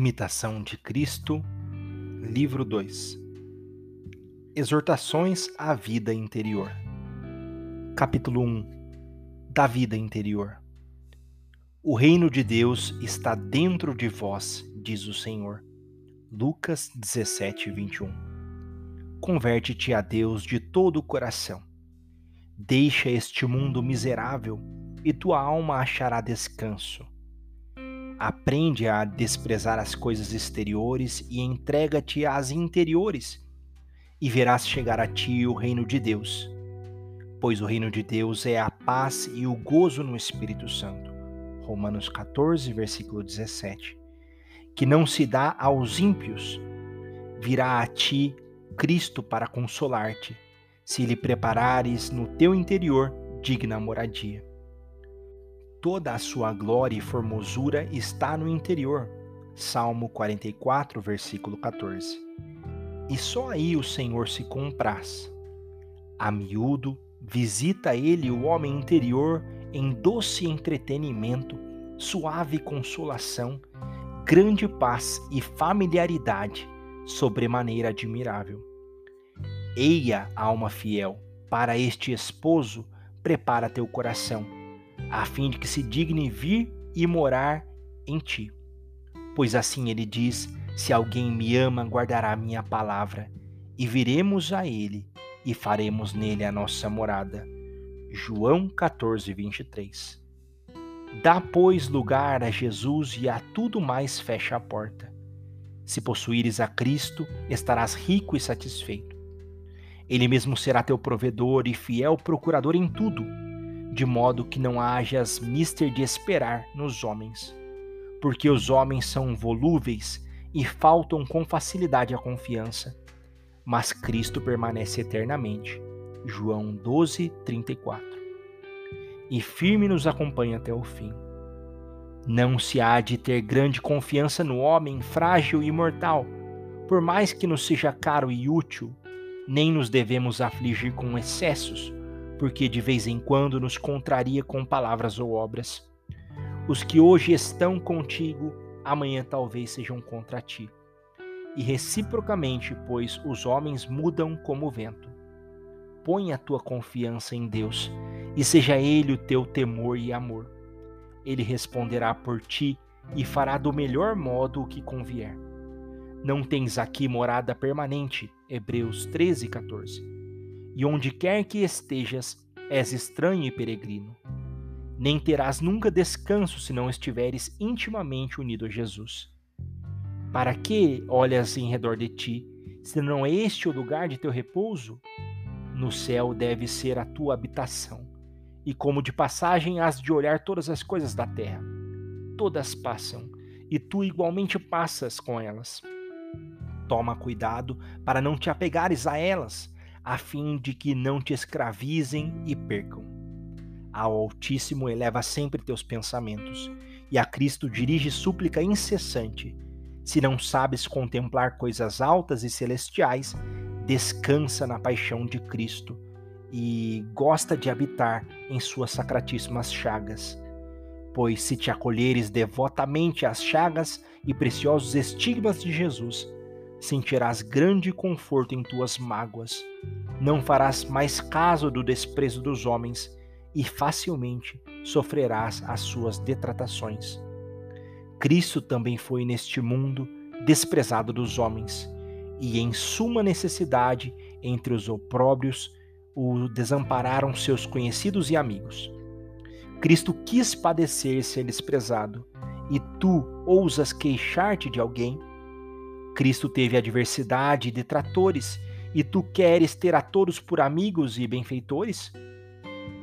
Imitação de Cristo, livro 2 Exortações à vida interior. Capítulo 1 Da vida interior. O reino de Deus está dentro de vós, diz o Senhor. Lucas 17, 21. Converte-te a Deus de todo o coração. Deixa este mundo miserável e tua alma achará descanso Aprende a desprezar as coisas exteriores e entrega-te às interiores, e verás chegar a ti o reino de Deus. Pois o reino de Deus é a paz e o gozo no Espírito Santo. Romanos 14, versículo 17. Que não se dá aos ímpios. Virá a ti Cristo para consolar-te, se lhe preparares no teu interior digna moradia toda a sua glória e formosura está no interior. Salmo 44, versículo 14. E só aí o Senhor se compraz. A miúdo, visita ele o homem interior em doce entretenimento, suave consolação, grande paz e familiaridade, sobremaneira admirável. Eia, alma fiel, para este esposo, prepara teu coração a fim de que se digne vir e morar em ti. Pois assim ele diz: Se alguém me ama, guardará minha palavra, e viremos a ele e faremos nele a nossa morada. João 14, 23. Dá, pois, lugar a Jesus e a tudo mais fecha a porta. Se possuíres a Cristo, estarás rico e satisfeito. Ele mesmo será teu provedor e fiel procurador em tudo de modo que não hajas mister de esperar nos homens, porque os homens são volúveis e faltam com facilidade a confiança, mas Cristo permanece eternamente. João 12, 34. E firme nos acompanha até o fim. Não se há de ter grande confiança no homem frágil e mortal, por mais que nos seja caro e útil, nem nos devemos afligir com excessos porque de vez em quando nos contraria com palavras ou obras. Os que hoje estão contigo, amanhã talvez sejam contra ti. E reciprocamente, pois os homens mudam como o vento. Põe a tua confiança em Deus, e seja Ele o teu temor e amor. Ele responderá por ti e fará do melhor modo o que convier. Não tens aqui morada permanente. Hebreus 13, 14 e onde quer que estejas, és estranho e peregrino. Nem terás nunca descanso se não estiveres intimamente unido a Jesus. Para que olhas em redor de ti, se não é este o lugar de teu repouso? No céu deve ser a tua habitação, e como de passagem has de olhar todas as coisas da terra. Todas passam, e tu igualmente passas com elas. Toma cuidado para não te apegares a elas, a fim de que não te escravizem e percam. Ao Altíssimo eleva sempre teus pensamentos, e a Cristo dirige súplica incessante. Se não sabes contemplar coisas altas e celestiais, descansa na paixão de Cristo e gosta de habitar em suas sacratíssimas chagas. Pois se te acolheres devotamente às chagas e preciosos estigmas de Jesus, sentirás grande conforto em tuas mágoas. Não farás mais caso do desprezo dos homens e facilmente sofrerás as suas detratações. Cristo também foi neste mundo desprezado dos homens, e em suma necessidade entre os opróbrios o desampararam seus conhecidos e amigos. Cristo quis padecer ser desprezado, e tu ousas queixar-te de alguém? Cristo teve adversidade e detratores, e tu queres ter a todos por amigos e benfeitores?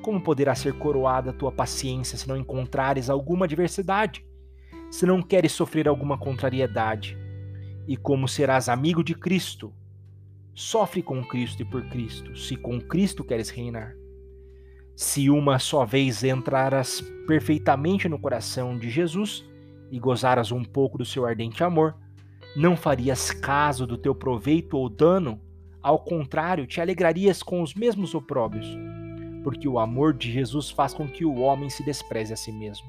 Como poderá ser coroada a tua paciência se não encontrares alguma adversidade? Se não queres sofrer alguma contrariedade? E como serás amigo de Cristo? Sofre com Cristo e por Cristo, se com Cristo queres reinar. Se uma só vez entraras perfeitamente no coração de Jesus e gozaras um pouco do seu ardente amor, não farias caso do teu proveito ou dano, ao contrário, te alegrarias com os mesmos opróbrios, porque o amor de Jesus faz com que o homem se despreze a si mesmo.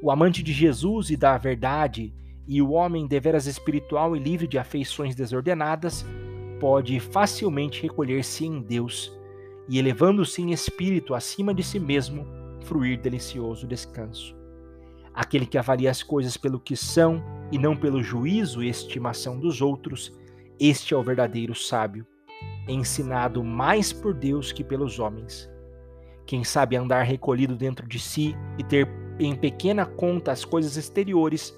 O amante de Jesus e da verdade e o homem deveras espiritual e livre de afeições desordenadas pode facilmente recolher-se em Deus e, elevando-se em espírito acima de si mesmo, fruir delicioso descanso. Aquele que avalia as coisas pelo que são e não pelo juízo e estimação dos outros, este é o verdadeiro sábio, ensinado mais por Deus que pelos homens. Quem sabe andar recolhido dentro de si e ter em pequena conta as coisas exteriores,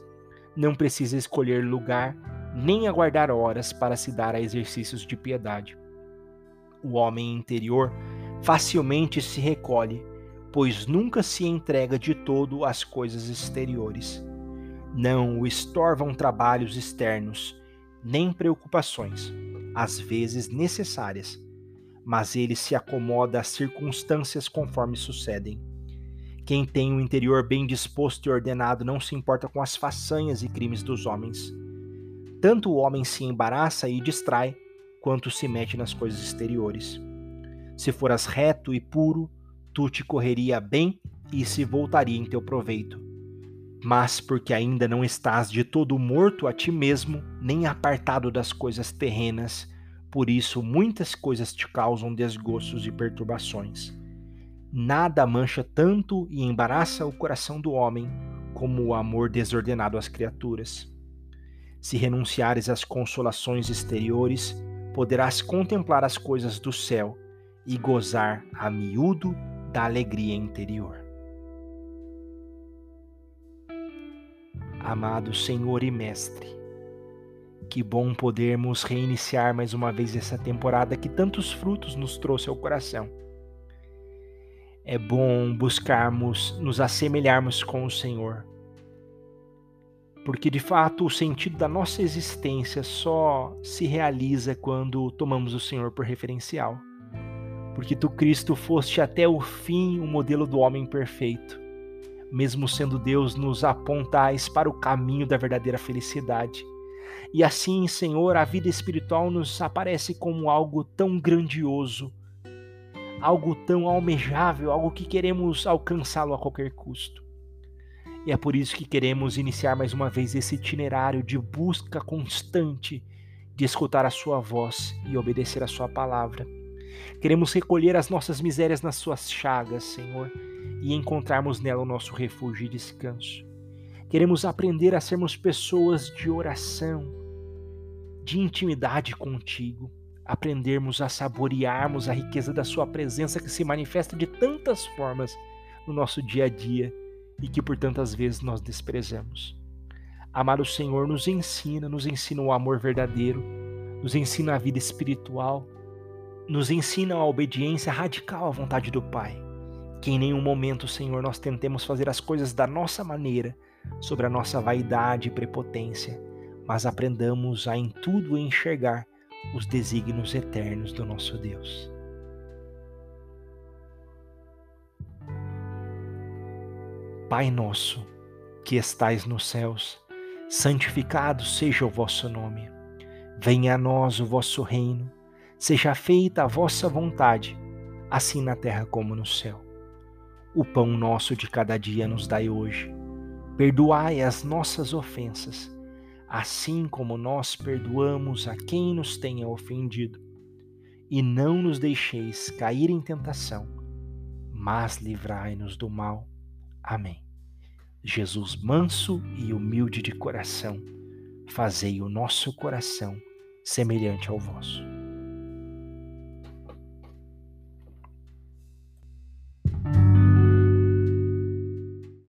não precisa escolher lugar nem aguardar horas para se dar a exercícios de piedade. O homem interior facilmente se recolhe, pois nunca se entrega de todo às coisas exteriores. Não o estorvam trabalhos externos, nem preocupações, às vezes necessárias, mas ele se acomoda às circunstâncias conforme sucedem. Quem tem o interior bem disposto e ordenado não se importa com as façanhas e crimes dos homens. Tanto o homem se embaraça e distrai, quanto se mete nas coisas exteriores. Se foras reto e puro, tu te correria bem e se voltaria em teu proveito. Mas porque ainda não estás de todo morto a ti mesmo, nem apartado das coisas terrenas, por isso muitas coisas te causam desgostos e perturbações. Nada mancha tanto e embaraça o coração do homem como o amor desordenado às criaturas. Se renunciares às consolações exteriores, poderás contemplar as coisas do céu e gozar a miúdo da alegria interior. Amado Senhor e Mestre, que bom podermos reiniciar mais uma vez essa temporada que tantos frutos nos trouxe ao coração. É bom buscarmos nos assemelharmos com o Senhor, porque de fato o sentido da nossa existência só se realiza quando tomamos o Senhor por referencial. Porque tu, Cristo, foste até o fim o modelo do homem perfeito. Mesmo sendo Deus, nos apontais para o caminho da verdadeira felicidade. E assim, Senhor, a vida espiritual nos aparece como algo tão grandioso, algo tão almejável, algo que queremos alcançá-lo a qualquer custo. E é por isso que queremos iniciar mais uma vez esse itinerário de busca constante de escutar a Sua voz e obedecer a Sua palavra. Queremos recolher as nossas misérias nas Suas chagas, Senhor, e encontrarmos nela o nosso refúgio e descanso. Queremos aprender a sermos pessoas de oração, de intimidade contigo, aprendermos a saborearmos a riqueza da Sua presença que se manifesta de tantas formas no nosso dia a dia e que por tantas vezes nós desprezamos. Amar o Senhor nos ensina, nos ensina o amor verdadeiro, nos ensina a vida espiritual, nos ensina a obediência radical à vontade do Pai. Que em nenhum momento, Senhor, nós tentemos fazer as coisas da nossa maneira, sobre a nossa vaidade e prepotência, mas aprendamos a em tudo enxergar os desígnios eternos do nosso Deus. Pai nosso, que estais nos céus, santificado seja o vosso nome. Venha a nós o vosso reino, seja feita a vossa vontade, assim na terra como no céu. O pão nosso de cada dia nos dai hoje. Perdoai as nossas ofensas, assim como nós perdoamos a quem nos tenha ofendido. E não nos deixeis cair em tentação, mas livrai-nos do mal. Amém. Jesus manso e humilde de coração, fazei o nosso coração semelhante ao vosso.